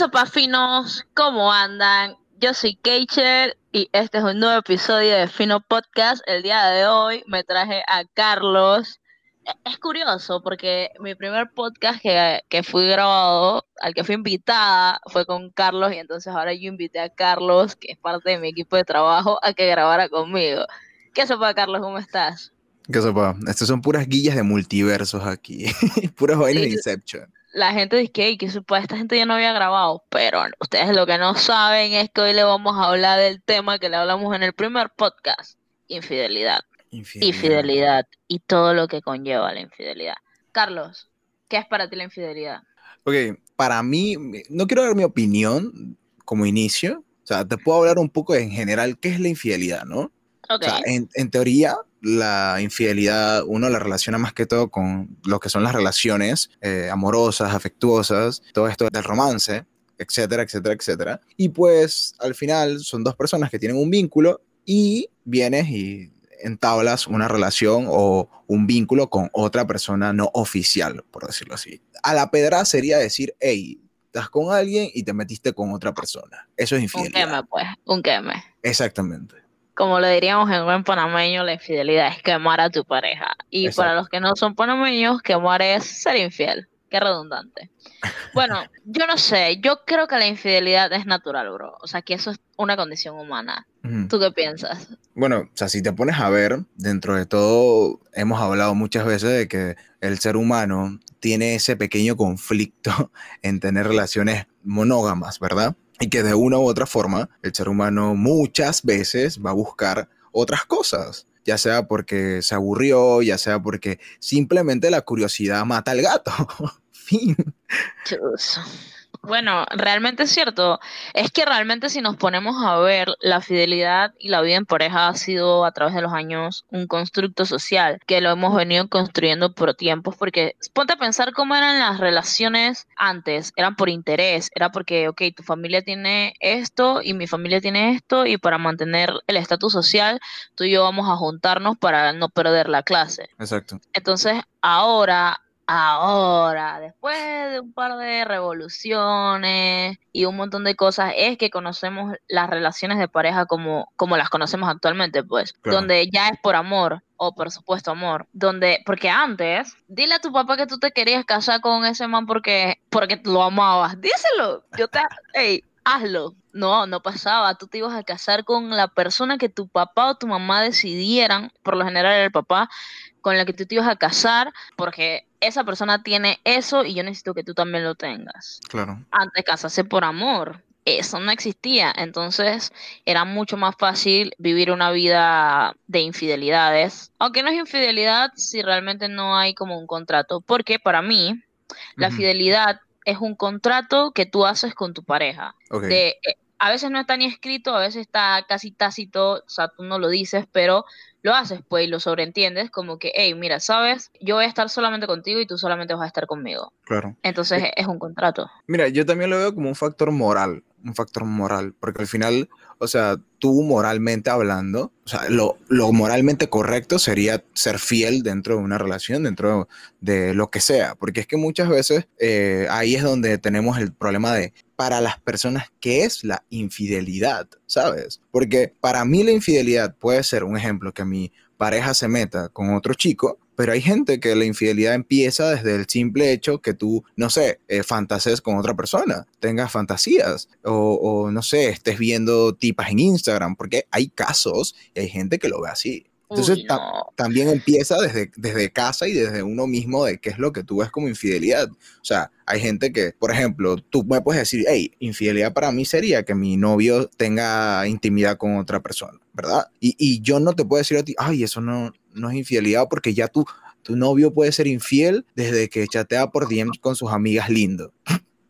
sopa finos? ¿Cómo andan? Yo soy Keicher y este es un nuevo episodio de Fino Podcast. El día de hoy me traje a Carlos. E- Es curioso porque mi primer podcast que, que fui grabado, al que fui invitada, fue con Carlos y entonces ahora yo invité a Carlos, que es parte de mi equipo de trabajo, a que grabara conmigo. ¿Qué sopa, Carlos? ¿Cómo estás? ¿Qué sepa? Estas son puras guillas de multiversos aquí. puras vainas de. Inception. La gente dice que, que supa, esta gente ya no había grabado, pero ustedes lo que no saben es que hoy le vamos a hablar del tema que le hablamos en el primer podcast, infidelidad. Infidelidad y todo lo que conlleva la infidelidad. Carlos, ¿qué es para ti la infidelidad? Ok, para mí, no quiero dar mi opinión como inicio. O sea, te puedo hablar un poco en general qué es la infidelidad, ¿no? Ok, O sea, en, en teoría, la infidelidad uno la relaciona más que todo con lo que son las relaciones eh, amorosas, afectuosas, todo esto del romance, etcétera, etcétera, etcétera. Y pues al final son dos personas que tienen un vínculo y vienes y entablas una relación o un vínculo con otra persona no oficial, por decirlo así. A la pedra sería decir, hey, estás con alguien y te metiste con otra persona. Eso es un infidelidad. queme, pues, un queme. Exactamente. Como lo diríamos en buen panameño, la infidelidad es quemar a tu pareja. Y Exacto. para los que no son panameños, quemar es ser infiel. Qué redundante. Bueno, yo no sé, yo creo que la infidelidad es natural, bro. O sea, que eso es una condición humana. ¿Tú qué piensas? Bueno, o sea, si te pones a ver, dentro de todo, hemos hablado muchas veces de que el ser humano tiene ese pequeño conflicto en tener relaciones monógamas, ¿verdad? Y que de una u otra forma, el ser humano muchas veces va a buscar otras cosas, ya sea porque se aburrió, ya sea porque simplemente la curiosidad mata al gato. fin. Bueno, realmente es cierto. Es que realmente si nos ponemos a ver, la fidelidad y la vida en pareja ha sido a través de los años un constructo social que lo hemos venido construyendo por tiempos, porque ponte a pensar cómo eran las relaciones antes, eran por interés, era porque, ok, tu familia tiene esto y mi familia tiene esto y para mantener el estatus social, tú y yo vamos a juntarnos para no perder la clase. Exacto. Entonces, ahora, ahora, después de un par de revoluciones y un montón de cosas, es que conocemos las relaciones de pareja como, como las conocemos actualmente, pues, Claro. donde ya es por amor o por supuesto amor, donde, porque antes, dile a tu papá que tú te querías casar con ese man porque, porque lo amabas, díselo, yo te, hey, hazlo. No, no pasaba. Tú te ibas a casar con la persona que tu papá o tu mamá decidieran, por lo general era el papá, con la que tú te ibas a casar, porque esa persona tiene eso y yo necesito que tú también lo tengas. Claro. Antes casarse por amor, eso no existía. Entonces era mucho más fácil vivir una vida de infidelidades. Aunque no es infidelidad si realmente no hay como un contrato. Porque para mí, la fidelidad es un contrato que tú haces con tu pareja. Ok. De, eh, a veces no está ni escrito, a veces está casi tácito, o sea, tú no lo dices, pero lo haces, pues, y lo sobreentiendes como que, hey, mira, sabes, yo voy a estar solamente contigo y tú solamente vas a estar conmigo. Claro. Entonces es un contrato. Mira, yo también lo veo como un factor moral, un factor moral, porque al final, o sea, tú moralmente hablando, o sea, lo, lo moralmente correcto sería ser fiel dentro de una relación, dentro de lo que sea, porque es que muchas veces eh, ahí es donde tenemos el problema de, para las personas, ¿qué es la infidelidad? ¿Sabes? Porque para mí la infidelidad puede ser un ejemplo que mi pareja se meta con otro chico, pero hay gente que la infidelidad empieza desde el simple hecho que tú, no sé, eh, con otra persona, tengas fantasías o, o, no sé, estés viendo tipas en Instagram, porque hay casos y hay gente que lo ve así. Entonces Uy, ta- no. también empieza desde, desde casa y desde uno mismo de qué es lo que tú ves como infidelidad. O sea, hay gente que, por ejemplo, tú me puedes decir, hey, infidelidad para mí sería que mi novio tenga intimidad con otra persona, ¿verdad? Y, y yo no te puedo decir a ti, ay, eso no, no es infidelidad porque ya tú, tu novio puede ser infiel desde que chatea por DMs con sus amigas lindo.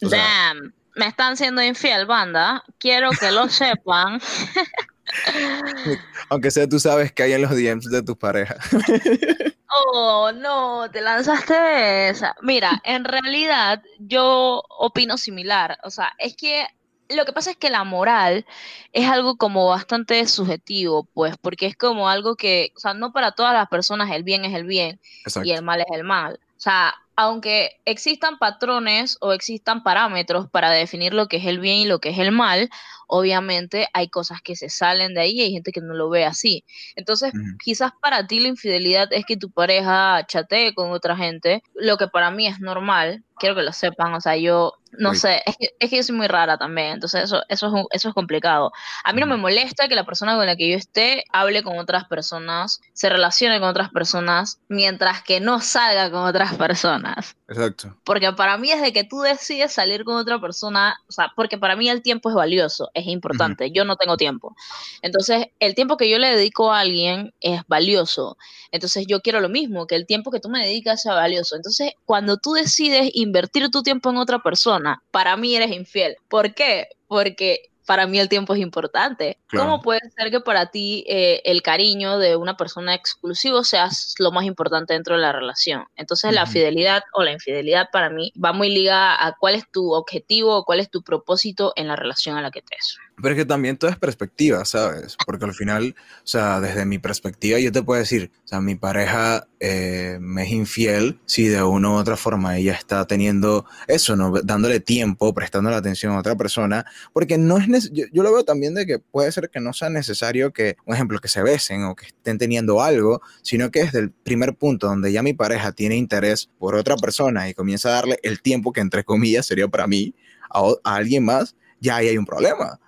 O sea, Damn, me están siendo infiel, banda. Quiero que lo sepan. aunque sea tú sabes que hay en los DMs de tus parejas. Oh, no, te lanzaste esa. Mira, en realidad yo opino similar. O sea, es que lo que pasa es que la moral es algo como bastante subjetivo, pues, porque es como algo que, o sea, no para todas las personas el bien es el bien y el mal es el mal. O sea, aunque existan patrones o existan parámetros para definir lo que es el bien y lo que es el mal, obviamente hay cosas que se salen de ahí y hay gente que no lo ve así. Entonces, quizás para ti la infidelidad es que tu pareja chatee con otra gente, lo que para mí es normal, quiero que lo sepan, o sea, yo no sé, es que, es que yo soy muy rara también, entonces eso, eso, es, eso es complicado. A mí no me molesta que la persona con la que yo esté hable con otras personas, se relacione con otras personas, mientras que no salga con otras personas. Exacto. Porque para mí es de que tú decides salir con otra persona, o sea, porque para mí el tiempo es valioso, es importante, yo no tengo tiempo. Entonces, el tiempo que yo le dedico a alguien es valioso. Entonces, yo quiero lo mismo, que el tiempo que tú me dedicas sea valioso. Entonces, cuando tú decides invertir tu tiempo en otra persona, para mí eres infiel. ¿Por qué? Porque para mí el tiempo es importante. ¿Cómo puede ser que para ti eh, el cariño de una persona exclusivo sea lo más importante dentro de la relación? Entonces la fidelidad o la infidelidad para mí va muy ligada a cuál es tu objetivo o cuál es tu propósito en la relación a la que te es. Pero es que también todo es perspectiva, ¿sabes? Porque al final, o sea, desde mi perspectiva, yo te puedo decir, o sea, mi pareja eh, me es infiel si de una u otra forma ella está teniendo eso, ¿no? Dándole tiempo, prestando la atención a otra persona, porque no es, yo, yo, lo veo también de que puede ser que no sea necesario que, un ejemplo, que se besen o que estén teniendo algo, sino que desde el primer punto donde ya mi pareja tiene interés por otra persona y comienza a darle el tiempo que entre comillas sería para mí a, a alguien más, ya ahí hay un problema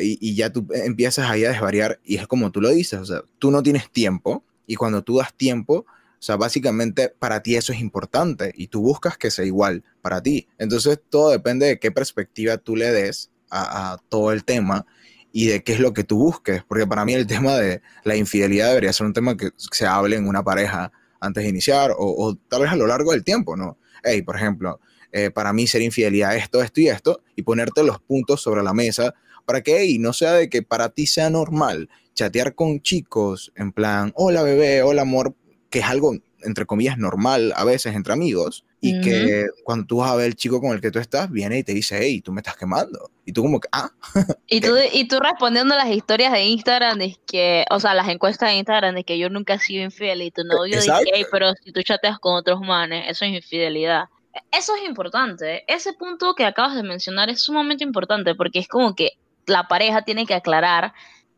y, ya tú empiezas ahí a desvariar y es como tú lo dices, o sea, tú no tienes tiempo y cuando tú das tiempo, o sea, básicamente para ti eso es importante y tú buscas que sea igual para ti. Entonces todo depende de qué perspectiva tú le des a, todo el tema y de qué es lo que tú busques, porque para mí el tema de la infidelidad debería ser un tema que se hable en una pareja antes de iniciar o, tal vez a lo largo del tiempo, ¿no? Hey, por ejemplo, eh, para mí ser infidelidad esto, esto y esto, y ponerte los puntos sobre la mesa para que y no sea de que para ti sea normal chatear con chicos en plan, hola bebé, hola amor, que es algo entre comillas normal a veces entre amigos y que cuando tú vas a ver el chico con el que tú estás viene y te dice, hey, tú me estás quemando. Y tú como que, ah. y tú, y tú respondiendo a las historias de Instagram, es que, o sea, las encuestas de Instagram de que yo nunca he sido infiel y tu novio dice, hey, pero si tú chateas con otros manes, eso es infidelidad. Eso es importante. Ese punto que acabas de mencionar es sumamente importante porque es como que la pareja tiene que aclarar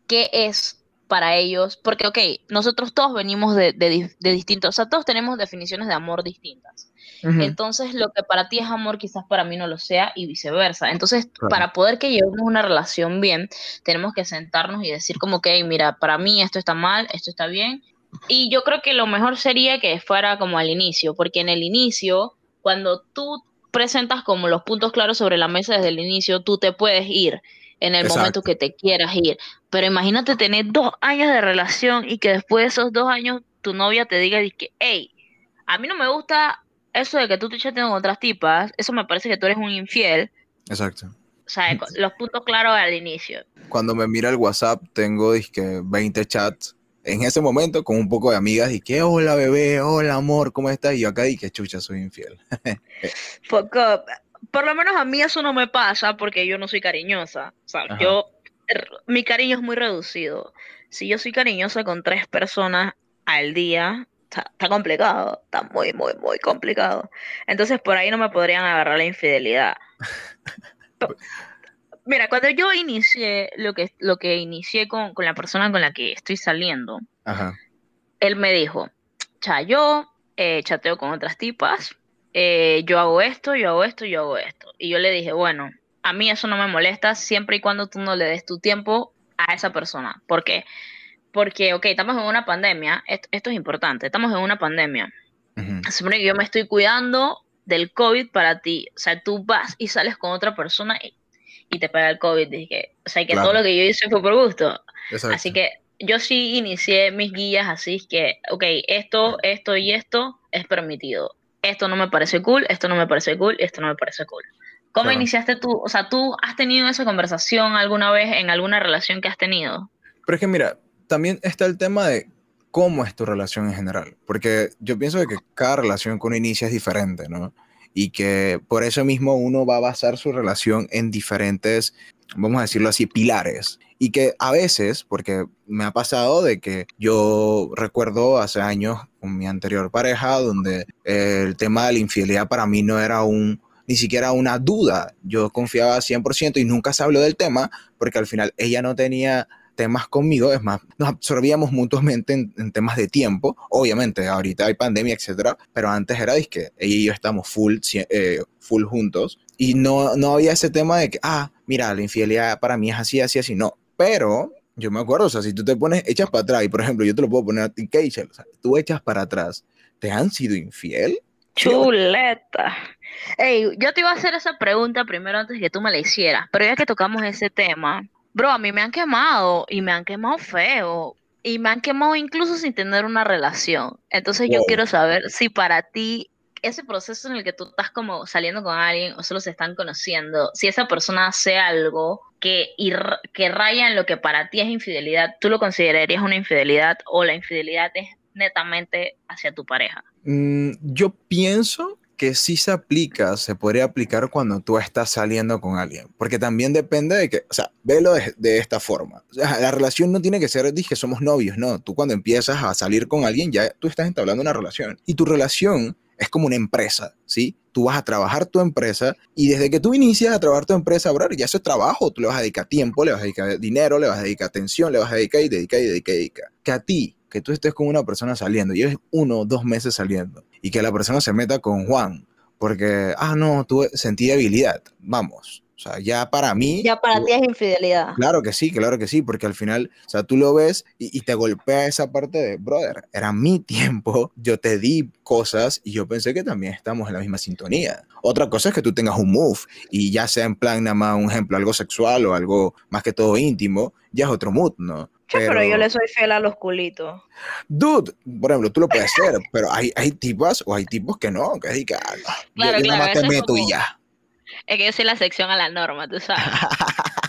qué es para ellos, porque, ok, nosotros todos venimos de, distintos, o sea, todos tenemos definiciones de amor distintas. Entonces, lo que para ti es amor, quizás para mí no lo sea y viceversa. Entonces, para poder que llevemos una relación bien, tenemos que sentarnos y decir como que, mira, para mí esto está mal, esto está bien. Y yo creo que lo mejor sería que fuera como al inicio, porque en el inicio, cuando tú presentas como los puntos claros sobre la mesa desde el inicio, tú te puedes ir en el momento que te quieras ir. Pero imagínate tener dos años de relación y que después de esos dos años tu novia te diga que, hey, a mí no me gusta eso de que tú te chateas con otras tipas, eso me parece que tú eres un infiel. Exacto. O sea, los puntos claros al inicio. Cuando me mira el WhatsApp, tengo disque 20 chats en ese momento con un poco de amigas y que hola bebé, hola amor, ¿cómo estás? Y yo acá dije, chucha, soy infiel. Poco, por lo menos a mí eso no me pasa porque yo no soy cariñosa. O sea, yo, er, mi cariño es muy reducido. Si yo soy cariñosa con tres personas al día, está, complicado, está muy, muy, muy complicado. Entonces por ahí no me podrían agarrar la infidelidad. Mira, cuando yo inicié lo que, lo que inicié con, con la persona con la que estoy saliendo, él me dijo, cha, yo eh, chateo con otras tipas, eh, yo hago esto, yo hago esto, yo hago esto. Y yo le dije, bueno, a mí eso no me molesta siempre y cuando tú no le des tu tiempo a esa persona. ¿Por qué? Porque, ok, estamos en una pandemia, esto, es importante, estamos en una pandemia. Se supone que yo me estoy cuidando del COVID para ti. O sea, tú vas y sales con otra persona y, te pega el COVID. Dije, o sea, que todo lo que yo hice fue por gusto. Así que yo sí inicié mis guías así que, ok, esto, esto y esto es permitido esto no me parece cool, esto no me parece cool, esto no me parece cool. ¿Cómo iniciaste tú? O sea, ¿tú has tenido esa conversación alguna vez en alguna relación que has tenido? Pero es que mira, también está el tema de cómo es tu relación en general, porque yo pienso que cada relación que uno inicia es diferente, ¿no? Y que por eso mismo uno va a basar su relación en diferentes vamos a decirlo así, pilares. Y que a veces, porque me ha pasado de que yo recuerdo hace años con mi anterior pareja, donde el tema de la infidelidad para mí no era un, ni siquiera una duda. Yo confiaba 100% y nunca se habló del tema, porque al final ella no tenía temas conmigo, es más, nos absorbíamos mutuamente en, temas de tiempo, obviamente, ahorita hay pandemia, etcétera, pero antes era que ella y yo estamos full, eh, full juntos y no, no había ese tema de que, ah, mira, la infidelidad para mí es así, así, así, no, pero yo me acuerdo, o sea, si tú te pones, echas para atrás, y por ejemplo, yo te lo puedo poner a ti, Keisha, o sea, tú echas para atrás, ¿te han sido infiel? Chuleta. Ey, yo te iba a hacer esa pregunta primero antes que tú me la hicieras, pero ya que tocamos ese tema, Bro, a mí me han quemado y me han quemado feo. Y me han quemado incluso sin tener una relación. Entonces yo quiero saber si para ti ese proceso en el que tú estás como saliendo con alguien o solo se están conociendo, si esa persona hace algo que, que raya en lo que para ti es infidelidad, ¿tú lo considerarías una infidelidad o la infidelidad es netamente hacia tu pareja? Mm, yo pienso que sí se aplica, se podría aplicar cuando tú estás saliendo con alguien, porque también depende de que, o sea, velo de, esta forma. O sea, la relación no tiene que ser, dije, somos novios, no. Tú cuando empiezas a salir con alguien, ya tú estás entablando una relación. Y tu relación es como una empresa, ¿sí? Tú vas a trabajar tu empresa y desde que tú inicias a trabajar tu empresa, bro, ya eso es trabajo, tú le vas a dedicar tiempo, le vas a dedicar dinero, le vas a dedicar atención, le vas a dedicar y dedicar y dedicar y dedicar. Que a ti, que tú estés con una persona saliendo, lleves uno o dos meses saliendo y que la persona se meta con Juan, porque, ah, no, tú sentí debilidad, vamos. O sea, ya para mí... Ya para ti es infidelidad. Claro que sí, claro que sí, porque al final, o sea, tú lo ves y, y, te golpea esa parte de, brother, era mi tiempo, yo te di cosas y yo pensé que también estamos en la misma sintonía. Otra cosa es que tú tengas un move y ya sea en plan nada más un ejemplo, algo sexual o algo más que todo íntimo, ya es otro mood, ¿no? pero, yo le soy fiel a los culitos. Dude, por ejemplo, tú lo puedes hacer, pero hay, hay tipos o hay tipos que no, que es que ah, claro, yo, claro, te meto y ya. Es que yo soy la sección a la norma, tú sabes.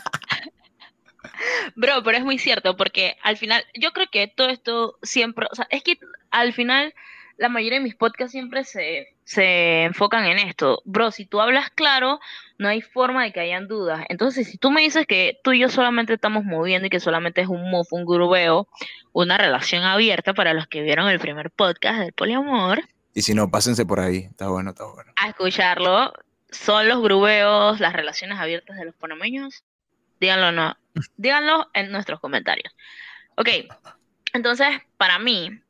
Bro, pero es muy cierto, porque al final, yo creo que todo esto siempre, o sea, es que al final la mayoría de mis podcasts siempre se, se enfocan en esto. Bro, si tú hablas claro, no hay forma de que hayan dudas. Entonces, si tú me dices que tú y yo solamente estamos moviendo y que solamente es un move, un grubeo, una relación abierta para los que vieron el primer podcast del poliamor. Y si no, pásense por ahí. Está bueno, está bueno. A escucharlo. ¿Son los grubeos las relaciones abiertas de los panameños? Díganlo no. Díganlo en nuestros comentarios. Ok. Entonces, para mí,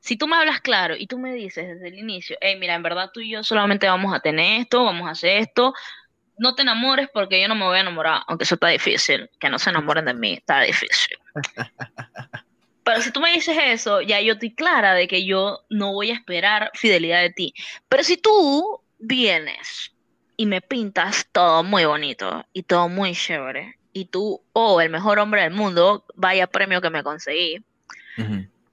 si tú me hablas claro y tú me dices desde el inicio, hey, mira, en verdad tú y yo solamente vamos a tener esto, vamos a hacer esto, no te enamores porque yo no me voy a enamorar, aunque eso está difícil, que no se enamoren de mí, está difícil. Pero si tú me dices eso, ya yo estoy clara de que yo no voy a esperar fidelidad de ti. Pero si tú vienes y me pintas todo muy bonito y todo muy chévere, y tú, oh, el mejor hombre del mundo, vaya premio que me conseguí,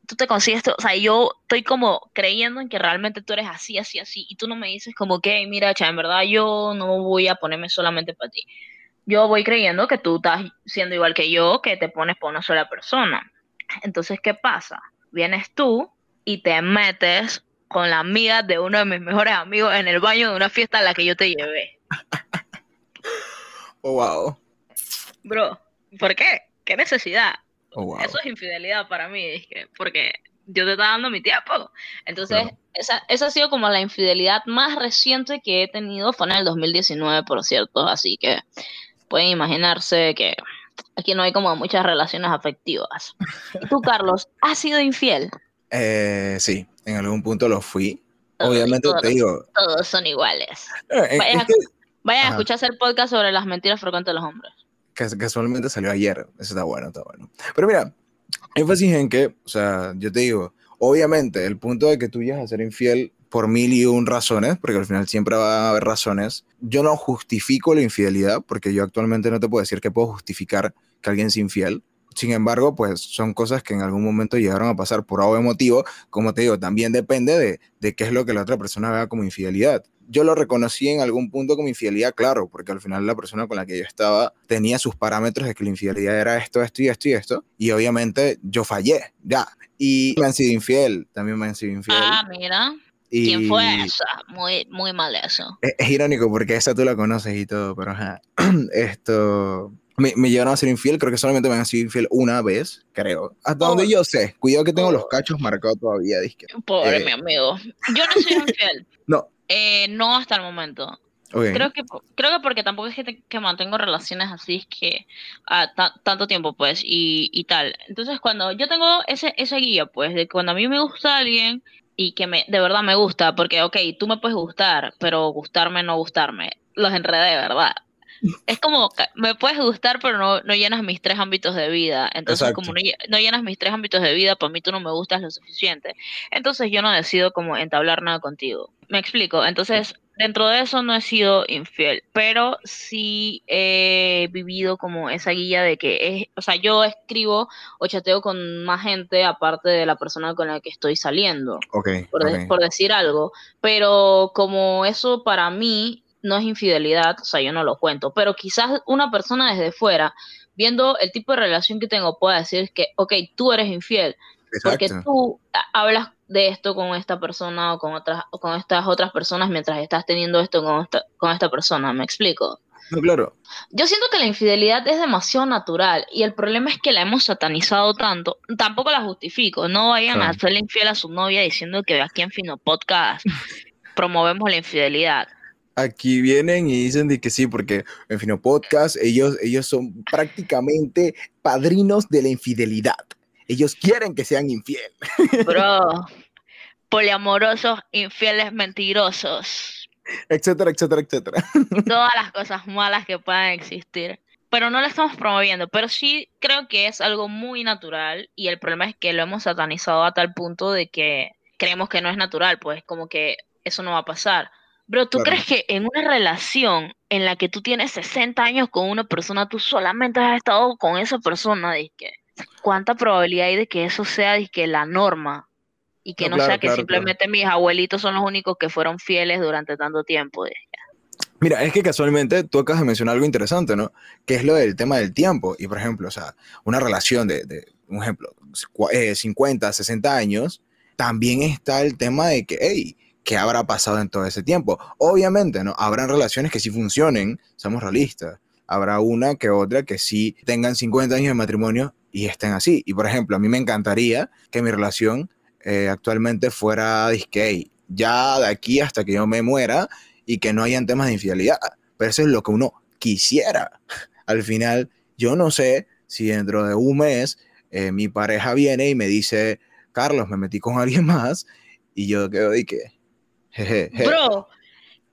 tú te consigues, o sea, yo estoy como creyendo en que realmente tú eres así, así, así, y tú no me dices como que, mira, cha, en verdad yo no voy a ponerme solamente para ti. Yo voy creyendo que tú estás siendo igual que yo, que te pones para una sola persona. Entonces, ¿qué pasa? Vienes tú y te metes con la amiga de uno de mis mejores amigos en el baño de una fiesta a la que yo te llevé. oh, wow. Bro, ¿por qué? ¿Qué necesidad? Oh, Eso es infidelidad para mí, porque yo te estaba dando mi tiempo. Entonces, esa, esa ha sido como la infidelidad más reciente que he tenido, fue en el 2019, por cierto, así que pueden imaginarse que aquí no hay como muchas relaciones afectivas. ¿Y tú, Carlos, has sido infiel? Eh, sí, en algún punto lo fui. Obviamente te digo. Todos son iguales. Eh, vayan, a, escucharse el podcast sobre las mentiras frecuentes de los hombres que casualmente salió ayer. Eso está bueno, está bueno. Pero mira, énfasis en que, o sea, yo te digo, obviamente, el punto de que tú llegas a ser infiel por mil y un razones, porque al final siempre va a haber razones. Yo no justifico la infidelidad, porque yo actualmente no te puedo decir que puedo justificar que alguien es infiel. Sin embargo, pues son cosas que en algún momento llegaron a pasar por algo motivo. Como te digo, también depende de, de qué es lo que la otra persona vea como infidelidad yo lo reconocí en algún punto como infidelidad, claro, porque al final la persona con la que yo estaba tenía sus parámetros de que la infidelidad era esto, esto y esto y esto, y obviamente yo fallé, ya. Y me han sido infiel, también me han sido infiel. Ah, mira. ¿Quién fue esa? Muy, muy mal eso. Es, irónico porque esa tú la conoces y todo, pero ajá. Esto, me, me llegaron a ser infiel, creo que solamente me han sido infiel una vez, creo. Hasta donde Oh. yo sé. Cuidado que tengo los Oh. cachos marcados todavía, disque. Pobre Eh. mi amigo. Yo no soy infiel. No, Eh, no hasta el momento. Creo que, creo que porque tampoco es que, te- que mantengo relaciones así, es que ah, ta- tanto tiempo, pues, y, y tal. Entonces, cuando yo tengo ese, ese guía, pues, de cuando a mí me gusta alguien y que me, de verdad me gusta, porque, ok, tú me puedes gustar, pero gustarme, no gustarme, los enredé, ¿verdad? Es como, me puedes gustar, pero no, no llenas mis tres ámbitos de vida. Entonces, Exacto. como no, lle- no llenas mis tres ámbitos de vida, para mí tú no me gustas lo suficiente. Entonces, yo no decido como entablar nada contigo. Me explico. Entonces, dentro de eso no he sido infiel, pero sí he vivido como esa guía de que es, o sea, yo escribo o chateo con más gente aparte de la persona con la que estoy saliendo Ok, por, de- ok. por decir algo, pero como eso para mí no es infidelidad, o sea, yo no lo cuento, pero quizás una persona desde fuera, viendo el tipo de relación que tengo, pueda decir que, ok, tú eres infiel, porque Exacto. tú a- hablas de esto con esta persona o con otras o con estas otras personas mientras estás teniendo esto con esta, con esta persona, ¿me explico? No, claro. Yo siento que la infidelidad es demasiado natural y el problema es que la hemos satanizado tanto. Tampoco la justifico. No vayan a hacerle infiel a su novia diciendo que aquí en Fino Podcast promovemos la infidelidad. Aquí vienen y dicen de que sí, porque en Fino Podcast ellos, ellos son prácticamente padrinos de la infidelidad. Ellos quieren que sean infiel. Bro, poliamorosos, infieles, mentirosos. Etcétera, etcétera, etcétera. Todas las cosas malas que puedan existir. Pero no lo estamos promoviendo. Pero sí creo que es algo muy natural y el problema es que lo hemos satanizado a tal punto de que creemos que no es natural, pues como que eso no va a pasar. Bro, ¿tú Claro. crees que en una relación en la que tú tienes 60 años con una persona, tú solamente has estado con esa persona? Dizque, ¿Cuánta probabilidad hay de que eso sea dizque, la norma? Y que No, no, claro, sea que claro, simplemente mis abuelitos son los únicos que fueron fieles durante tanto tiempo. dizque. Mira, es que casualmente tú acabas de mencionar algo interesante, ¿no? Que es lo del tema del tiempo. Y por ejemplo, o sea, una relación de, de un ejemplo, cua- eh, 50, 60 años, también está el tema de que, hey, ¿qué habrá pasado en todo ese tiempo? Obviamente, ¿no? Habrán relaciones que sí funcionen, seamos realistas. Habrá una que otra que sí tengan 50 años de matrimonio y estén así. Y por ejemplo, a mí me encantaría que mi relación eh, actualmente fuera, disque, ya de aquí hasta que yo me muera, y que no hayan temas de infidelidad. Pero eso es lo que uno quisiera. Al final, yo no sé si dentro de un mes eh, mi pareja viene y me dice, Carlos, me metí con alguien más, y yo quedo de que. Bro,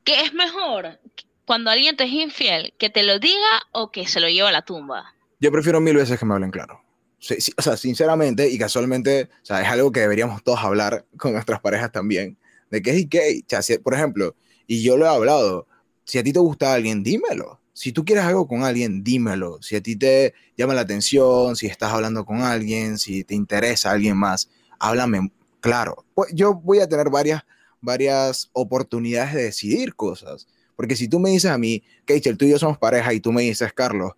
¿qué es mejor? Cuando alguien te es infiel, que te lo diga o que se lo lleve a la tumba. Yo prefiero mil veces que me hablen claro. Sí, sí, o sea, sinceramente y casualmente, o sea, es algo que deberíamos todos hablar con nuestras parejas también. De qué es y qué. O sea, si- por ejemplo, y yo lo he hablado, si a ti te gusta alguien, dímelo. Si tú quieres algo con alguien, dímelo. Si a ti te llama la atención, si estás hablando con alguien, si te interesa alguien más, háblame claro. Pues yo voy a tener varias, varias oportunidades de decidir cosas. Porque si tú me dices a mí, Keichel, tú y yo somos pareja, y tú me dices, Carlos,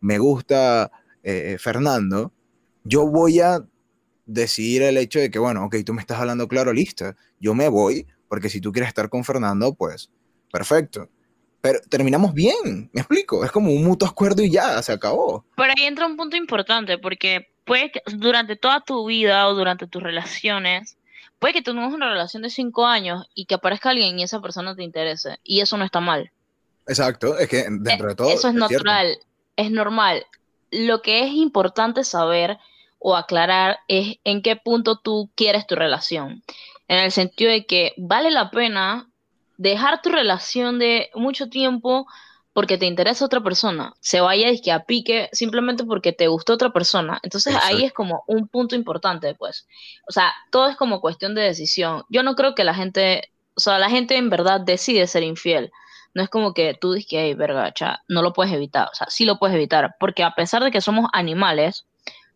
me gusta eh, Fernando, yo voy a decidir el hecho de que, bueno, ok, tú me estás hablando claro, listo, yo me voy, porque si tú quieres estar con Fernando, pues, perfecto. Pero terminamos bien, me explico, es como un mutuo acuerdo y ya, se acabó. Pero ahí entra un punto importante, porque puede que durante toda tu vida o durante tus relaciones, puede que tengas una relación de cinco años y que aparezca alguien y esa persona te interese. Y eso no está mal. Exacto, es que dentro de todo... Eso es natural, es normal. Lo que es importante saber o aclarar es en qué punto tú quieres tu relación. En el sentido de que vale la pena dejar tu relación de mucho tiempo porque te interesa otra persona, se vaya y que a pique simplemente porque te gustó otra persona. Entonces ahí Exacto. es como un punto importante, pues. O sea, todo es como cuestión de decisión. Yo no creo que la gente, o sea, la gente en verdad decide ser infiel. No es como que tú dices que, hey, verga, cha, no lo puedes evitar. O sea, sí lo puedes evitar. Porque a pesar de que somos animales,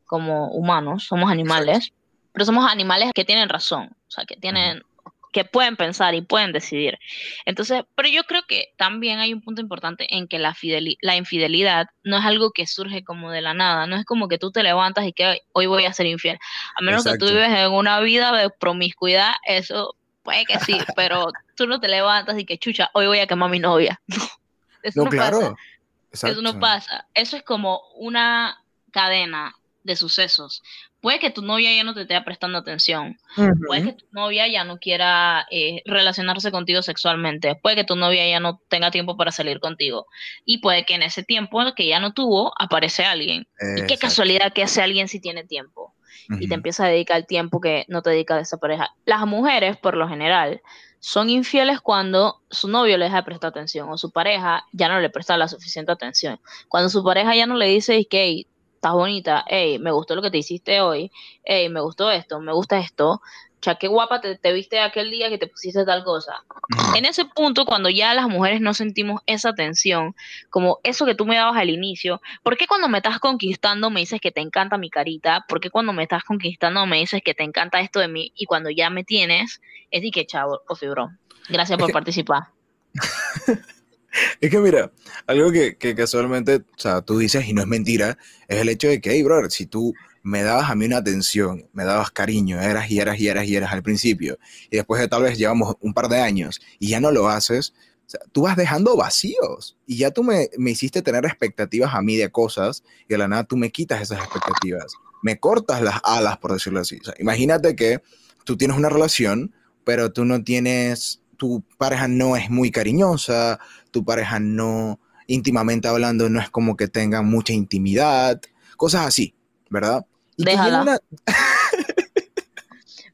como humanos, somos animales, pero somos animales que tienen razón. O sea, que tienen, que pueden pensar y pueden decidir. Entonces, pero yo creo que también hay un punto importante en que la, fideli- la infidelidad no es algo que surge como de la nada. No es como que tú te levantas y que "Ay, hoy voy a ser infiel. A menos que tú vives en una vida de promiscuidad, eso puede que sí, pero tú no te levantas y que chucha, hoy voy a quemar a mi novia. Eso No, no claro. pasa. Eso no pasa. Eso es como una cadena de sucesos. Puede que tu novia ya no te esté prestando atención. Puede que tu novia ya no quiera eh, relacionarse contigo sexualmente. Puede que tu novia ya no tenga tiempo para salir contigo. Y puede que en ese tiempo que ya no tuvo, aparece alguien. Y qué casualidad que ese alguien sí tiene tiempo. Y te empieza a dedicar el tiempo que no te dedica a esa pareja. Las mujeres, por lo general, son infieles cuando su novio le deja de prestar atención o su pareja ya no le presta la suficiente atención. Cuando su pareja ya no le dice que estás bonita, hey, me gustó lo que te hiciste hoy, hey, me gustó esto, me gusta esto, sea, qué guapa te, te, viste aquel día que te pusiste tal cosa. En ese punto, cuando ya las mujeres no sentimos esa tensión, como eso que tú me dabas al inicio, ¿por qué cuando me estás conquistando me dices que te encanta mi carita? ¿Por qué cuando me estás conquistando me dices que te encanta esto de mí? Y cuando ya me tienes, es de que chavo, o fibro. Gracias por participar. Es que mira, algo que, casualmente, o sea, tú dices y no es mentira, es el hecho de que, hey, brother, si tú me dabas a mí una atención, me dabas cariño, eras y eras y eras y eras al principio, y después de tal vez llevamos un par de años y ya no lo haces, o sea, tú vas dejando vacíos y ya tú me, me, hiciste tener expectativas a mí de cosas y de la nada tú me quitas esas expectativas, me cortas las alas, por decirlo así. O imagínate que tú tienes una relación, pero tú no tienes tu pareja no es muy cariñosa, tu pareja no, íntimamente hablando, no es como que tenga mucha intimidad, cosas así, ¿verdad? Déjala.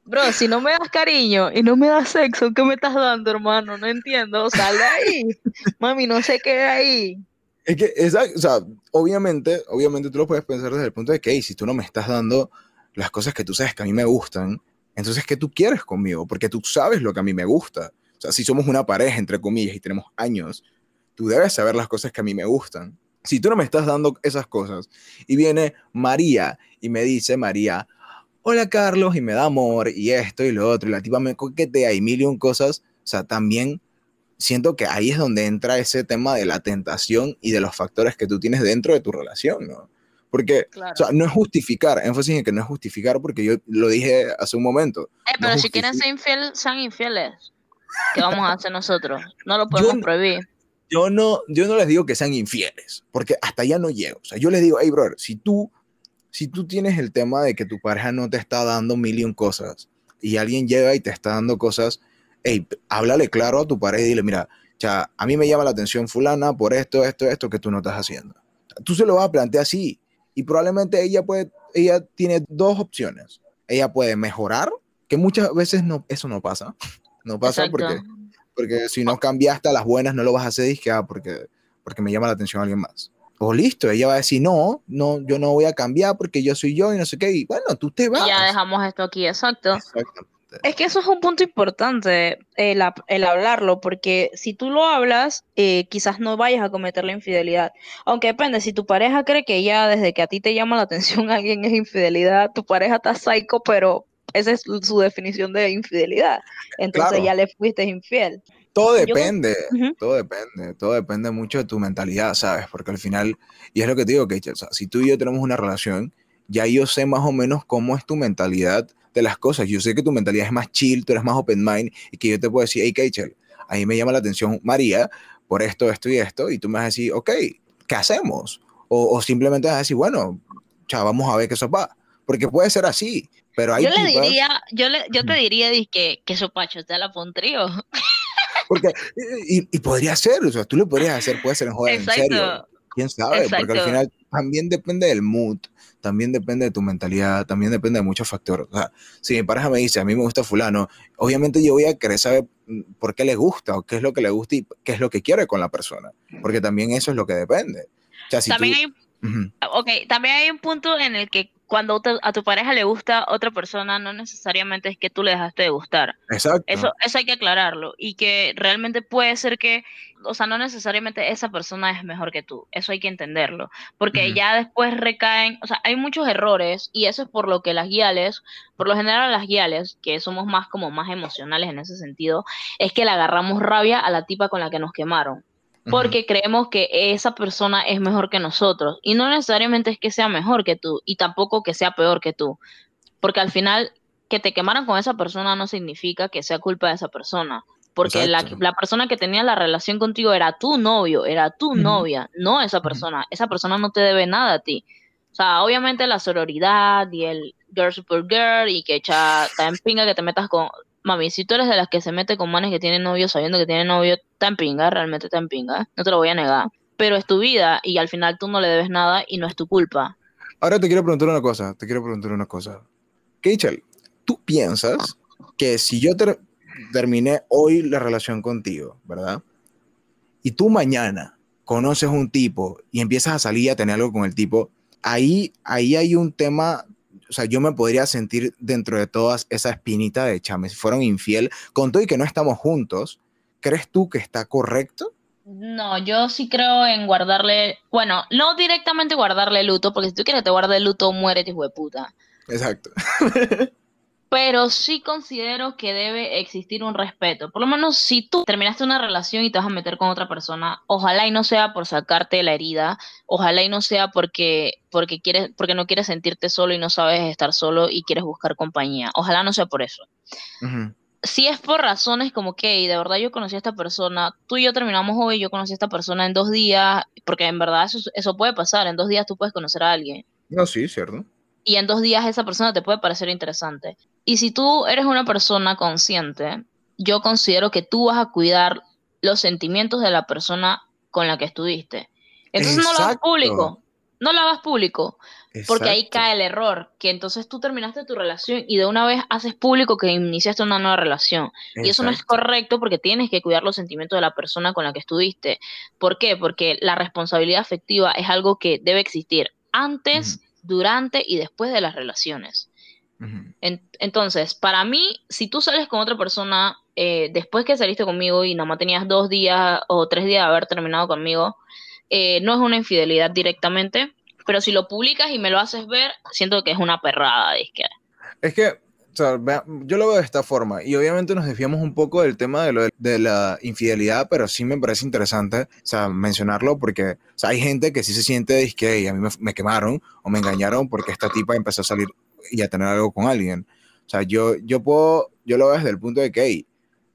Bro, si no me das cariño y no me das sexo, ¿qué me estás dando, hermano? No entiendo. Sal de ahí. Mami, no se quede ahí. Es que, o sea, obviamente, obviamente tú lo puedes pensar desde el punto de que, hey, si tú no me estás dando las cosas que tú sabes que a mí me gustan, entonces, ¿qué tú quieres conmigo? Porque tú sabes lo que a mí me gusta sea, si somos una pareja, entre comillas, y tenemos años, tú debes saber las cosas que a mí me gustan. Si tú no me estás dando esas cosas y viene María y me dice, María, hola Carlos, y me da amor y esto y lo otro, y la tipa me coquetea y mil y un cosas, o sea, también siento que ahí es donde entra ese tema de la tentación y de los factores que tú tienes dentro de tu relación, ¿no? Porque, o sea, no es justificar, énfasis en que no es justificar, porque yo lo dije hace un momento. Eh, pero si quieren ser infieles, sean infieles. ¿Qué vamos a hacer nosotros? No lo podemos prohibir. Yo no, yo no les digo que sean infieles, porque hasta allá no llego. O sea, yo les digo, hey, brother, si tú, si tú tienes el tema de que tu pareja no te está dando mil y un cosas, y alguien llega y te está dando cosas, hey, háblale claro a tu pareja y dile, mira, ya, a mí me llama la atención fulana por esto, esto, esto que tú no estás haciendo. Tú se lo vas a plantear así, y probablemente ella puede, ella tiene dos opciones. Ella puede mejorar, que muchas veces no, eso no pasa. No pasa porque, porque si no cambiaste a las buenas, no lo vas a hacer disque, ah, porque, porque me llama la atención alguien más. O listo, ella va a decir, no, no, yo no voy a cambiar porque yo soy yo y no sé qué. Y bueno, tú te vas. ya dejamos esto aquí, exacto. Es que eso es un punto importante, el, el hablarlo, porque si tú lo hablas, eh, quizás no vayas a cometer la infidelidad. Aunque depende, si tu pareja cree que ya desde que a ti te llama la atención alguien es infidelidad, tu pareja está psycho, pero esa es su definición de infidelidad. Entonces ya le fuiste infiel. Todo depende, todo depende, todo depende mucho de tu mentalidad, ¿sabes? Porque al final, y es lo que te digo, que si tú y yo tenemos una relación, ya yo sé más o menos cómo es tu mentalidad de las cosas. Yo sé que tu mentalidad es más chill, tú eres más open mind, y que yo te puedo decir, hey, Kachel, a mí me llama la atención María por esto, esto y esto, y tú me vas a decir, ok, ¿qué hacemos? O, simplemente vas a decir, bueno, ya vamos a ver qué eso va. Porque puede ser así, pero hay yo le diría, yo, le, yo te diría que, que su pacho te la pondría. Porque, y, y, podría ser, o sea, tú lo podrías hacer, puede ser en joder, en serio. ¿Quién sabe? Porque al final también depende del mood, también depende de tu mentalidad, también depende de muchos factores. O sea, si mi pareja me dice, a mí me gusta fulano, obviamente yo voy a querer saber mm, por qué le gusta o qué es lo que le gusta y qué es lo que quiere con la persona, porque también eso es lo que depende. O sea, si también, hay, okay, también hay un punto en el que cuando a tu pareja le gusta otra persona, no necesariamente es que tú le dejaste de gustar. Exacto. Eso, eso hay que aclararlo. Y que realmente puede ser que, o sea, no necesariamente esa persona es mejor que tú. Eso hay que entenderlo. Porque ya después recaen, o sea, hay muchos errores y eso es por lo que las guiales, por lo general las guiales, que somos más como más emocionales en ese sentido, es que le agarramos rabia a la tipa con la que nos quemaron porque creemos que esa persona es mejor que nosotros. Y no necesariamente es que sea mejor que tú y tampoco que sea peor que tú. Porque al final, que te quemaran con esa persona no significa que sea culpa de esa persona. Porque la, la persona que tenía la relación contigo era tu novio, era tu novia, no esa persona. Esa persona no te debe nada a ti. O sea, obviamente la sororidad y el girl super girl y que echa tan pinga que te metas con... Mami, si tú eres de las que se mete con manes que tienen novio sabiendo que tienen novio, tan pinga, realmente tan pinga, no te lo voy a negar. Pero es tu vida y al final tú no le debes nada y no es tu culpa. Ahora te quiero preguntar una cosa, te quiero preguntar una cosa. Keichel, ¿tú piensas que si yo ter- terminé hoy la relación contigo, ¿verdad? Y tú mañana conoces un tipo y empiezas a salir a tener algo con el tipo, ahí, ahí hay un tema, o sea, yo me podría sentir dentro de todas esa espinita de chame, si fueron infiel, con todo y que no estamos juntos, ¿crees tú que está correcto? No, yo sí creo en guardarle, bueno, no directamente guardarle luto, porque si tú quieres que te guarde luto, muérete, hijo de puta. Exacto. Pero sí considero que debe existir un respeto. Por lo menos si tú terminaste una relación y te vas a meter con otra persona, ojalá y no sea por sacarte la herida, ojalá y no sea porque, porque quieres, porque no quieres sentirte solo y no sabes estar solo y quieres buscar compañía. Ojalá no sea por eso. Si es por razones como que, "Ey, de verdad yo conocí a esta persona, tú y yo terminamos hoy, yo conocí a esta persona en dos días, porque en verdad eso, eso puede pasar, en dos días tú puedes conocer a alguien No, sí, cierto. y en dos días esa persona te puede parecer interesante. Y si tú eres una persona consciente, yo considero que tú vas a cuidar los sentimientos de la persona con la que estuviste. Entonces no lo hagas público, no lo hagas público. Porque ahí cae el error, que entonces tú terminaste tu relación y de una vez haces público que iniciaste una nueva relación. Y eso no es correcto porque tienes que cuidar los sentimientos de la persona con la que estuviste. ¿Por qué? Porque la responsabilidad afectiva es algo que debe existir antes, durante y después de las relaciones. En- entonces, para mí, si tú sales con otra persona eh, después que saliste conmigo y nada más tenías dos días o tres días de haber terminado conmigo, eh, no es una infidelidad directamente, pero si lo publicas y me lo haces ver, siento que es una perrada, disque. Es que, o sea, yo lo veo de esta forma, y obviamente nos desviamos un poco del tema de, lo de, de la infidelidad, pero sí me parece interesante, o sea, mencionarlo, porque o sea, hay gente que sí se siente, que "Ey, a mí me, me quemaron o me engañaron porque esta tipa empezó a salir y a tener algo con alguien. O sea, yo, yo puedo, yo lo veo desde el punto de que, "Ey,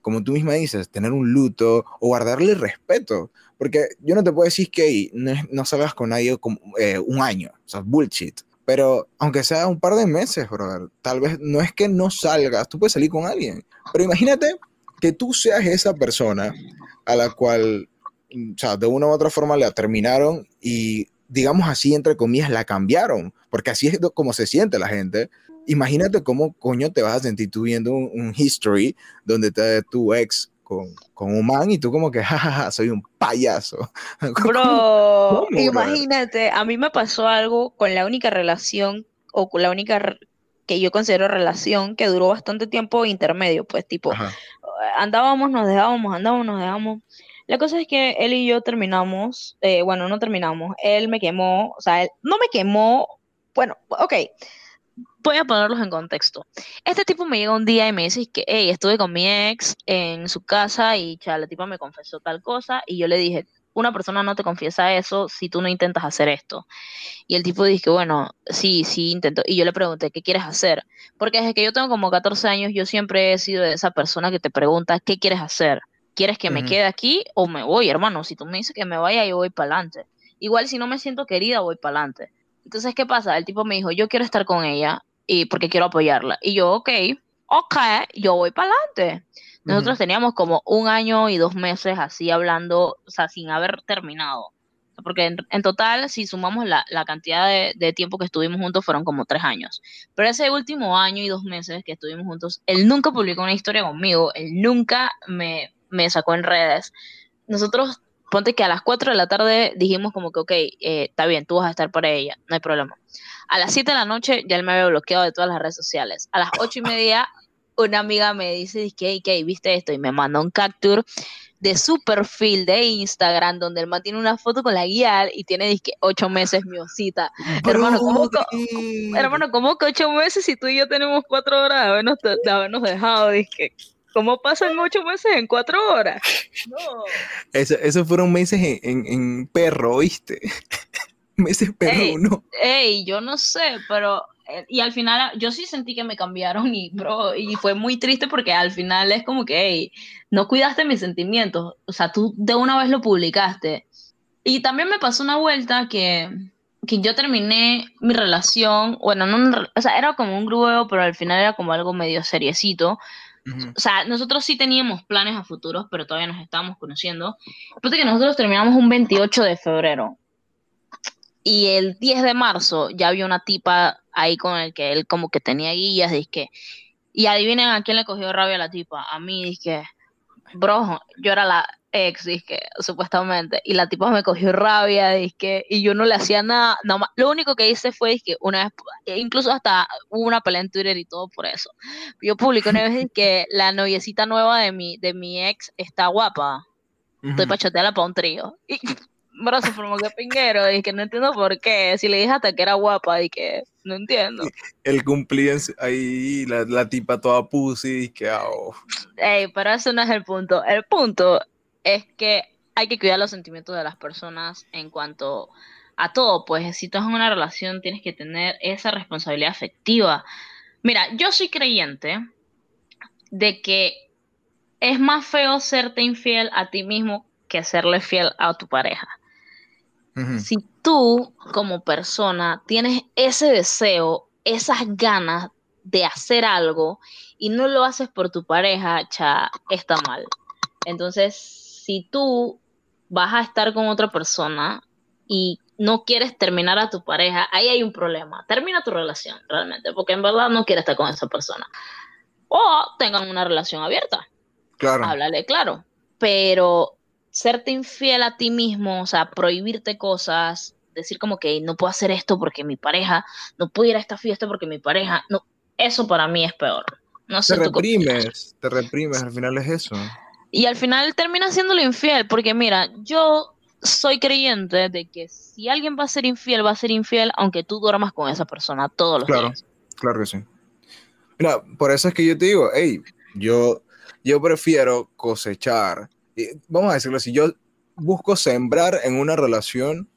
como tú misma dices, tener un luto o guardarle respeto. Porque yo no te puedo decir que "Ey, no, no salgas con nadie como, eh, un año, o sea, bullshit. Pero aunque sea un par de meses, brother, tal vez no es que no salgas, tú puedes salir con alguien. Pero imagínate que tú seas esa persona a la cual, o sea, de una u otra forma la terminaron y, digamos así, entre comillas, la cambiaron, porque así es como se siente la gente. Imagínate cómo coño te vas a sentir tú viendo un, un history donde te tu ex con, con un man y tú como que, jajaja, soy un payaso. Bro, imagínate, a mí me pasó algo con la única relación o con la única que yo considero relación que duró bastante tiempo intermedio, pues tipo, Ajá. andábamos, nos dejábamos, andábamos, nos dejamos. La cosa es que él y yo terminamos, eh, bueno, no terminamos, él me quemó, o sea, él no me quemó, bueno, ok, voy a ponerlos en contexto. Este tipo me llega un día y me dice que, hey, estuve con mi ex en su casa y cha, la tipa me confesó tal cosa y yo le dije, una persona no te confiesa eso si tú no intentas hacer esto. Y el tipo dice que, bueno, sí, sí intento. Y yo le pregunté, ¿qué quieres hacer? Porque desde que yo tengo como 14 años, yo siempre he sido esa persona que te pregunta, ¿qué quieres hacer? ¿Quieres que me quede aquí o me voy, hermano? Si tú me dices que me vaya, yo voy para adelante. Igual si no me siento querida, voy para adelante. Entonces, ¿qué pasa? El tipo me dijo, yo quiero estar con ella y porque quiero apoyarla. Y yo, ok, ok, yo voy para adelante. Nosotros Ujú. teníamos como un año y dos meses así hablando, o sea, sin haber terminado. Porque en, en total, si sumamos la, la cantidad de, de tiempo que estuvimos juntos, fueron como tres años. Pero ese último año y dos meses que estuvimos juntos, él nunca publicó una historia conmigo, él nunca me, me sacó en redes. Nosotros, ponte que a las 4 de la tarde dijimos como que, ok, eh, está bien, tú vas a estar para ella, no hay problema. A las 7 de la noche ya él me había bloqueado de todas las redes sociales. A las 8 y media, una amiga me dice, que, que, ¿viste esto? Y me mandó un capture de su perfil de Instagram donde el man tiene una foto con la guía y tiene disque ocho meses mi osita. Hermano, ¿cómo. Hermano, ¿cómo que ocho meses si tú y yo tenemos cuatro horas de habernos, de habernos dejado? Disque, ¿cómo pasan ocho meses en cuatro horas? No. Eso, esos fueron meses en, en, en perro, ¿viste? meses perro Ey. uno. Ey, yo no sé, pero eh, y al final yo sí sentí que me cambiaron y, bro, y fue muy triste porque al final es como que, hey, no cuidaste mis sentimientos, o sea, tú de una vez lo publicaste. Y también me pasó una vuelta que, que yo terminé mi relación, bueno, no, o sea, era como un grupo, pero al final era como algo medio seriecito. O sea, nosotros sí teníamos planes a futuros, pero todavía nos estábamos conociendo. Después que nosotros terminamos un 28 de febrero. Y el 10 de marzo ya había una tipa ahí con el que él como que tenía guías, que y adivinen a quién le cogió rabia la tipa, a mí, bro, yo era la ex, que supuestamente, y la tipa me cogió rabia, que y yo no le hacía nada, nada lo único que hice fue, que una vez, incluso hasta hubo una pelea en Twitter y todo por eso, yo publiqué una vez que la noviecita nueva de mi, de mi ex está guapa, estoy para chatearla para un trío, y bro, se formó que pinguero, y que no entiendo por qué. Si le dije hasta que era guapa, y que no entiendo. El cumplía ahí, la, la, tipa toda pussy, y que oh. Ey, pero eso no es el punto. El punto es que hay que cuidar los sentimientos de las personas en cuanto a todo. Pues si estás en una relación, tienes que tener esa responsabilidad afectiva. Mira, yo soy creyente de que es más feo serte infiel a ti mismo que serle fiel a tu pareja. Si tú como persona tienes ese deseo, esas ganas de hacer algo y no lo haces por tu pareja, cha, está mal. Entonces, si tú vas a estar con otra persona y no quieres terminar a tu pareja, ahí hay un problema. Termina tu relación realmente, porque en verdad no quieres estar con esa persona. O tengan una relación abierta. Claro. Háblale claro. Pero serte infiel a ti mismo, o sea, prohibirte cosas, decir como que no puedo hacer esto porque mi pareja, no puedo ir a esta fiesta porque mi pareja, no, eso para mí es peor. No te reprimes, te reprimes, al final es eso. Y al final termina siéndolo infiel, porque mira, yo soy creyente de que si alguien va a ser infiel, va a ser infiel aunque tú duermas con esa persona todos los claro, días. Claro que sí. Mira, por eso es que yo te digo, hey, yo, yo prefiero cosechar vamos a decirlo así, yo busco sembrar en una relación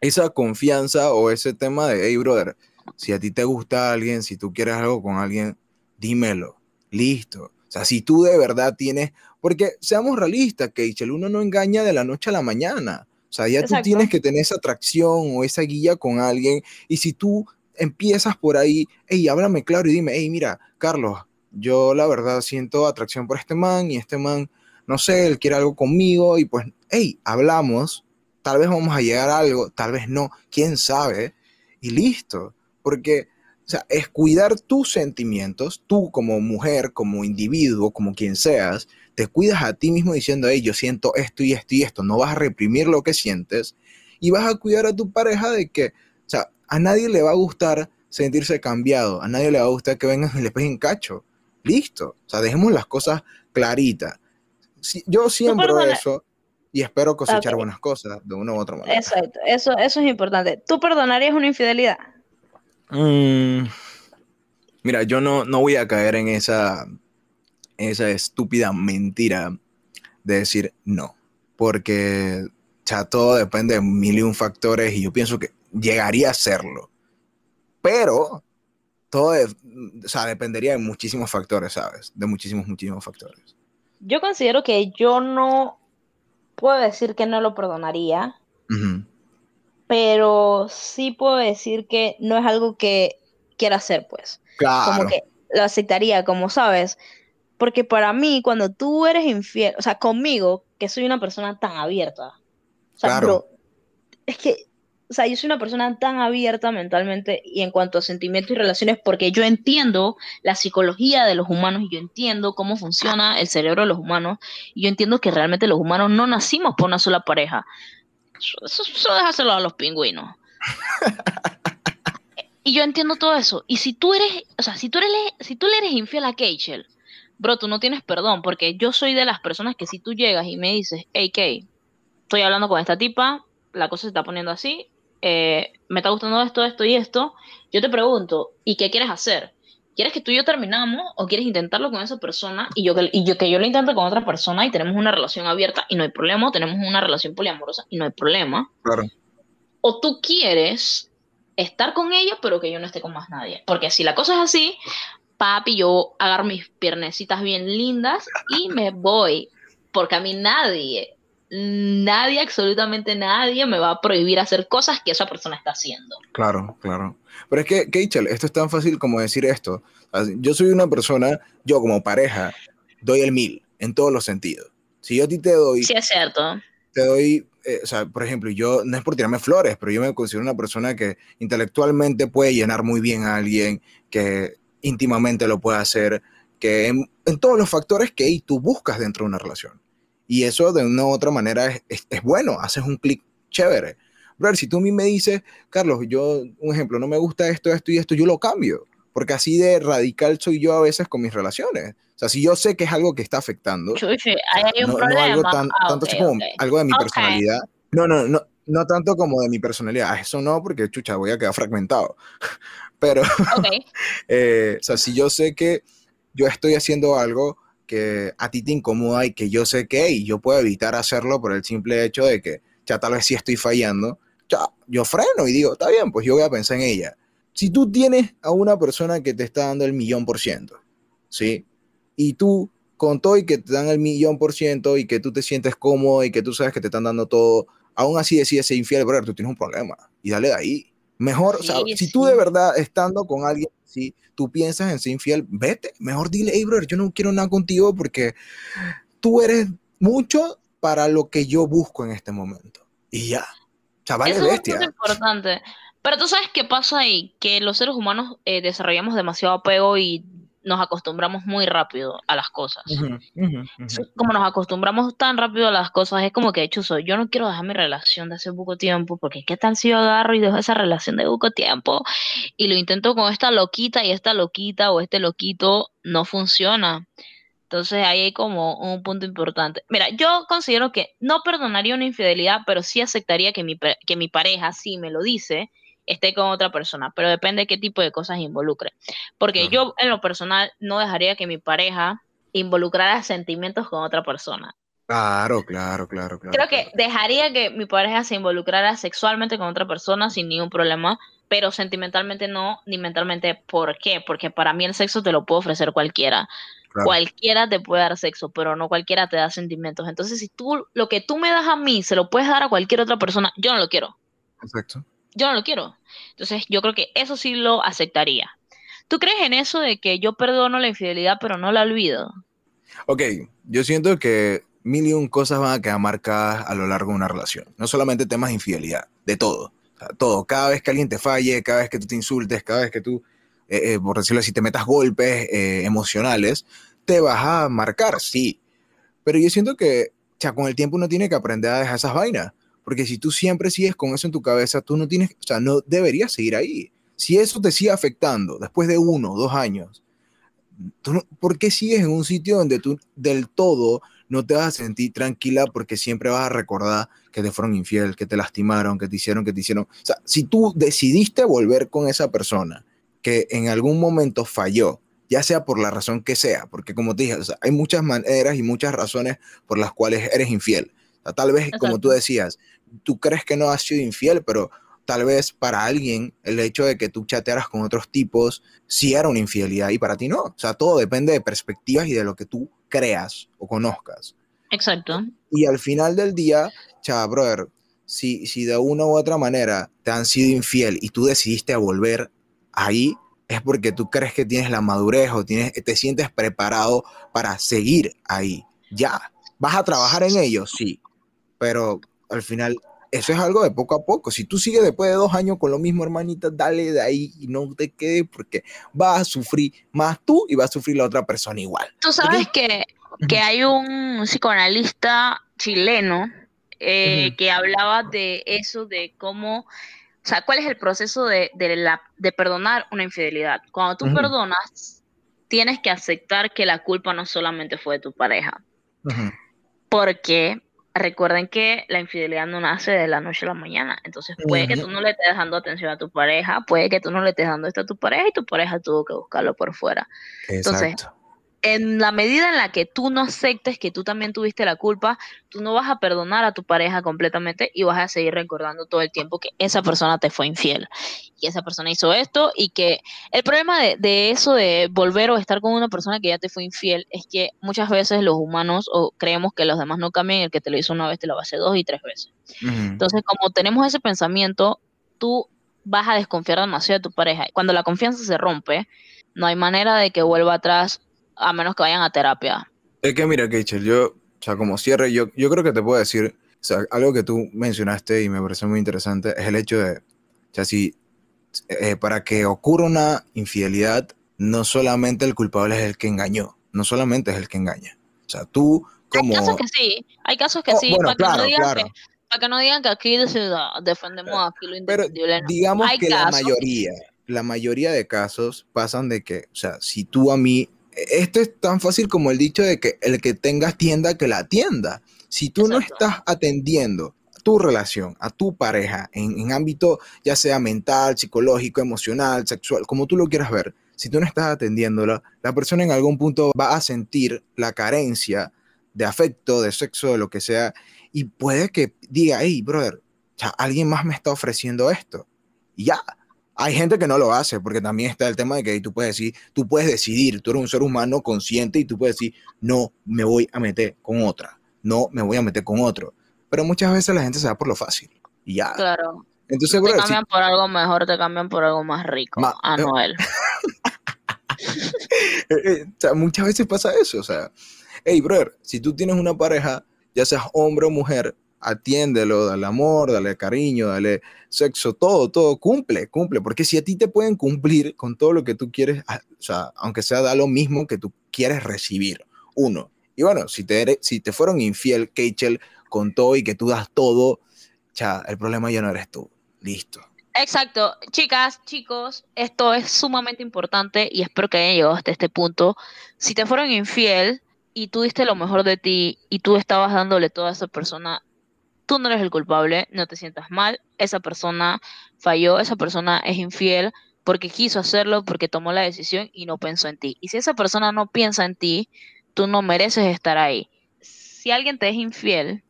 esa confianza o ese tema de, hey, brother, si a ti te gusta alguien, si tú quieres algo con alguien, dímelo, listo. O sea, si tú de verdad tienes, porque seamos realistas, el uno no engaña de la noche a la mañana. O sea, ya tú tienes que tener esa atracción o esa guía con alguien. Y si tú empiezas por ahí, hey, háblame claro y dime, hey, mira, Carlos, yo la verdad siento atracción por este man y este man no sé, él quiere algo conmigo y pues, hey, hablamos, tal vez vamos a llegar a algo, tal vez no, quién sabe, y listo, porque, o sea, es cuidar tus sentimientos, tú como mujer, como individuo, como quien seas, te cuidas a ti mismo diciendo, hey, yo siento esto y esto y esto, no vas a reprimir lo que sientes, y vas a cuidar a tu pareja de que, o sea, a nadie le va a gustar sentirse cambiado, a nadie le va a gustar que vengan y le peguen cacho. Listo. O sea, dejemos las cosas claritas yo siembro eso y espero cosechar buenas cosas de una u otra manera. Exacto, eso, eso es importante. ¿Tú perdonarías una infidelidad? Mm, mira, yo no, no voy a caer en esa, esa estúpida mentira de decir no, porque ya todo depende de mil y un factores y yo pienso que llegaría a serlo, pero todo dependería de muchísimos factores, ¿sabes? De muchísimos, muchísimos factores. Yo considero que yo no puedo decir que no lo perdonaría, pero sí puedo decir que no es algo que quiera hacer, pues. Claro. Como que lo aceptaría, como sabes. Porque para mí, cuando tú eres infiel, o sea, conmigo, que soy una persona tan abierta, o sea, claro. es que o sea, yo soy una persona tan abierta mentalmente y en cuanto a sentimientos y relaciones porque yo entiendo la psicología de los humanos y yo entiendo cómo funciona el cerebro de los humanos y yo entiendo que realmente los humanos no nacimos por una sola pareja. Eso, eso déjaselo a los pingüinos. y yo entiendo todo eso. Y si tú eres, o sea, si tú eres, si tú le eres infiel a Kachel, bro, tú no tienes perdón porque yo soy de las personas que si tú llegas y me dices, hey, Kay, estoy hablando con esta tipa, la cosa se está poniendo así, eh, me está gustando esto, esto y esto, yo te pregunto, ¿y qué quieres hacer? ¿Quieres que tú y yo terminamos o quieres intentarlo con esa persona y yo, y yo que yo lo intente con otra persona y tenemos una relación abierta y no hay problema, o tenemos una relación poliamorosa y no hay problema? Claro. O tú quieres estar con ella, pero que yo no esté con más nadie. Porque si la cosa es así, papi, yo agarro mis piernecitas bien lindas y me voy. Porque a mí nadie, nadie, absolutamente nadie me va a prohibir hacer cosas que esa persona está haciendo. Claro, claro. Pero es que, Keichel, esto es tan fácil como decir esto. Yo soy una persona, yo como pareja, doy el mil en todos los sentidos. Si yo a ti te doy... Sí, es cierto. Te doy, eh, o sea, por ejemplo, yo, no es por tirarme flores, pero yo me considero una persona que intelectualmente puede llenar muy bien a alguien, que íntimamente lo puede hacer, que en, en todos los factores que tú buscas dentro de una relación. Y eso de una u otra manera es, es, bueno, haces un clic chévere. Pero si tú a mí me dices, Carlos, yo, un ejemplo, no me gusta esto, esto y esto, yo lo cambio. Porque así de radical soy yo a veces con mis relaciones. O sea, si yo sé que es algo que está afectando. Chuchi, hay un problema. algo tan, ah, tanto como algo de mi personalidad. No, no, no, no tanto como de mi personalidad. Eso no, porque chucha, voy a quedar fragmentado. Pero, eh, o sea, si yo sé que yo estoy haciendo algo que a ti te incomoda y que yo sé que y yo puedo evitar hacerlo por el simple hecho de que ya tal vez sí estoy fallando, ya, yo freno y digo, está bien, pues yo voy a pensar en ella. Si tú tienes a una persona que te está dando el millón por ciento, ¿sí? Y tú con todo y que te dan el millón por ciento y que tú te sientes cómodo y que tú sabes que te están dando todo, aún así decides ser infiel, pero tú tienes un problema y dale de ahí. Mejor, o sea, si tú de verdad estando con alguien, si tú piensas en ser infiel, vete, mejor dile, hey, brother, yo no quiero nada contigo porque tú eres mucho para lo que yo busco en este momento. Y ya. O sea, vale bestia. Es importante. Pero tú sabes qué pasa ahí, que los seres humanos eh, desarrollamos demasiado apego y nos acostumbramos muy rápido a las cosas. Como nos acostumbramos tan rápido a las cosas, es como que, hecho, soy, yo no quiero dejar mi relación de hace poco tiempo, porque qué tal si yo agarro y dejo esa relación de poco tiempo y lo intento con esta loquita y esta loquita o este loquito no funciona. Entonces ahí hay como un punto importante. Mira, yo considero que no perdonaría una infidelidad, pero sí aceptaría que mi, que mi pareja, si me lo dice, esté con otra persona, pero depende de qué tipo de cosas involucre. Porque yo en lo personal no dejaría que mi pareja involucrara sentimientos con otra persona. Claro, claro, claro, claro. Creo que dejaría que mi pareja se involucrara sexualmente con otra persona sin ningún problema, pero sentimentalmente no, ni mentalmente. ¿Por qué? Porque para mí el sexo te lo puede ofrecer cualquiera. Cualquiera te puede dar sexo, pero no cualquiera te da sentimientos. Entonces, si tú lo que tú me das a mí se lo puedes dar a cualquier otra persona, yo no lo quiero. Exacto yo no lo quiero. Entonces yo creo que eso sí lo aceptaría. ¿Tú crees en eso de que yo perdono la infidelidad pero no la olvido? Ok, yo siento que mil y un cosas van a quedar marcadas a lo largo de una relación. No solamente temas de infidelidad, de todo. todo. Cada vez que alguien te falle, cada vez que tú te insultes, cada vez que tú, eh, eh, por decirlo así, te metas golpes eh, emocionales, te vas a marcar, sí. Pero yo siento que ya, con el tiempo uno tiene que aprender a dejar esas vainas. Porque si tú siempre sigues con eso en tu cabeza, tú no tienes, o sea, no deberías seguir ahí. Si eso te sigue afectando después de uno, dos años, ¿por qué sigues en un sitio donde tú del todo no te vas a sentir tranquila porque siempre vas a recordar que te fueron infiel, que te lastimaron, que te hicieron, que te hicieron? O sea, si tú decidiste volver con esa persona que en algún momento falló, ya sea por la razón que sea, porque como te dije, hay muchas maneras y muchas razones por las cuales eres infiel tal vez, como tú decías, tú crees que no has sido infiel, pero tal vez para alguien el hecho de que tú chatearas con otros tipos sí era una infidelidad y para ti no. O sea, todo depende de perspectivas y de lo que tú creas o conozcas. Exacto. Y al final del día, chava, brother, si, si de una u otra manera te han sido infiel y tú decidiste volver ahí, es porque tú crees que tienes la madurez o tienes, te sientes preparado para seguir ahí. Ya. ¿Vas a trabajar en ello? Sí pero al final eso es algo de poco a poco. Si tú sigues después de dos años con lo mismo, hermanita, dale de ahí y no te quedes porque vas a sufrir más tú y va a sufrir la otra persona igual. Tú sabes que, que hay un psicoanalista chileno eh, que hablaba de eso, de cómo, o sea, cuál es el proceso de, de, la, de perdonar una infidelidad. Cuando tú perdonas, tienes que aceptar que la culpa no solamente fue de tu pareja. Porque recuerden que la infidelidad no nace de la noche a la mañana. Entonces puede que tú no le estés dando atención a tu pareja, puede que tú no le estés dando esto a tu pareja y tu pareja tuvo que buscarlo por fuera. Entonces, en la medida en la que tú no aceptes que tú también tuviste la culpa, tú no vas a perdonar a tu pareja completamente y vas a seguir recordando todo el tiempo que esa persona te fue infiel y esa persona hizo esto y que el problema de, eso de volver o estar con una persona que ya te fue infiel es que muchas veces los humanos o creemos que los demás no cambian, el que te lo hizo una vez te lo va a hacer dos y tres veces. Entonces, como tenemos ese pensamiento, tú vas a desconfiar demasiado de tu pareja. Cuando la confianza se rompe, no hay manera de que vuelva atrás a menos que vayan a terapia. Es que mira, Keichel, yo, o sea, como cierre, yo, yo creo que te puedo decir, o sea, algo que tú mencionaste y me parece muy interesante es el hecho de, o sea, si eh, para que ocurra una infidelidad, no solamente el culpable es el que engañó, no solamente es el que engaña. O sea, tú como... Hay casos que sí, hay casos que Oh, sí, bueno, para, que claro, no digan claro. que, para que no digan que aquí defendemos aquí lo indefendible. no. digamos Hay que la mayoría, la mayoría de casos pasan de que, o sea, si tú a mí, esto es tan fácil como el dicho de que el que tengas tienda, que la atienda. Si tú no estás atendiendo tu relación, a tu pareja, en, en ámbito ya sea mental, psicológico, emocional, sexual, como tú lo quieras ver, si tú no estás atendiéndola, la persona en algún punto va a sentir la carencia de afecto, de sexo, de lo que sea, y puede que diga, hey, brother, sea, alguien más me está ofreciendo esto. Y ya. Hay gente que no lo hace, porque también está el tema de que tú puedes decir, tú puedes decidir, tú eres un ser humano consciente y tú puedes decir, no me voy a meter con otra, no me voy a meter con otro. Pero muchas veces la gente se va por lo fácil. Y ya. Claro. Entonces, te brother, si- cambian por algo mejor, te cambian por algo más rico. Ma- a Noel. Eh, eh, o sea, muchas veces pasa eso, o sea, hey, brother, si tú tienes una pareja, ya seas hombre o mujer, atiéndelo, dale amor, dale cariño, dale sexo, todo, todo, cumple, cumple, porque si a ti te pueden cumplir con todo lo que tú quieres, ah, o sea, aunque sea da lo mismo que tú quieres recibir, uno. Y bueno, si te, eres- si te fueron infiel, Keichel, con todo y que tú das todo, ya, el problema ya no eres tú, listo. Exacto. Chicas, chicos, esto es sumamente importante y espero que hayan llegado hasta este punto. Si te fueron infiel y tú diste lo mejor de ti y tú estabas dándole todo a esa persona, tú no eres el culpable, no te sientas mal. Esa persona falló, esa persona es infiel porque quiso hacerlo, porque tomó la decisión y no pensó en ti. Y si esa persona no piensa en ti, tú no mereces estar ahí. Si alguien te es infiel,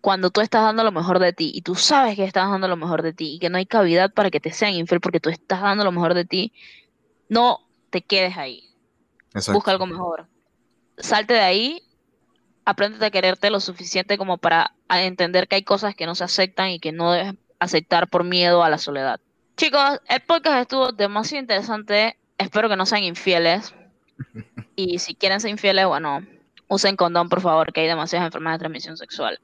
cuando tú estás dando lo mejor de ti y tú sabes que estás dando lo mejor de ti y que no hay cavidad para que te sean infiel porque tú estás dando lo mejor de ti, no te quedes ahí. Busca algo mejor. Salte de ahí, apréndete a quererte lo suficiente como para entender que hay cosas que no se aceptan y que no debes aceptar por miedo a la soledad. Chicos, el podcast estuvo demasiado interesante. Espero que no sean infieles. Y si quieren ser infieles, bueno, usen condón, por favor, que hay demasiadas enfermedades de transmisión sexual.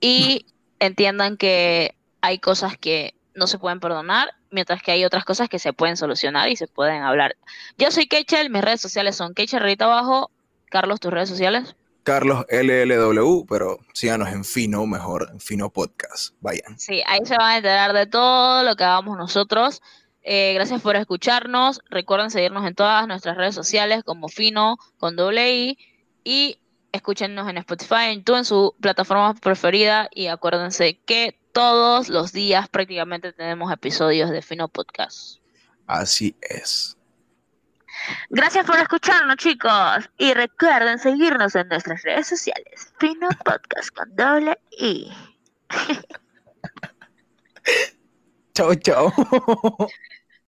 Y entiendan que hay cosas que no se pueden perdonar, mientras que hay otras cosas que se pueden solucionar y se pueden hablar. Yo soy Keichel, mis redes sociales son Keichel Rita abajo. Carlos, tus redes sociales. Carlos LLW, pero síganos en Fino, mejor, en Fino Podcast. Vayan. Sí, ahí se van a enterar de todo lo que hagamos nosotros. Eh, gracias por escucharnos. Recuerden seguirnos en todas nuestras redes sociales como Fino con doble I y escúchenos en Spotify, en tú en su plataforma preferida y acuérdense que todos los días prácticamente tenemos episodios de Fino Podcast. Así es. Gracias por escucharnos, chicos. Y recuerden seguirnos en nuestras redes sociales. Fino Podcast con doble I. Chao, chao.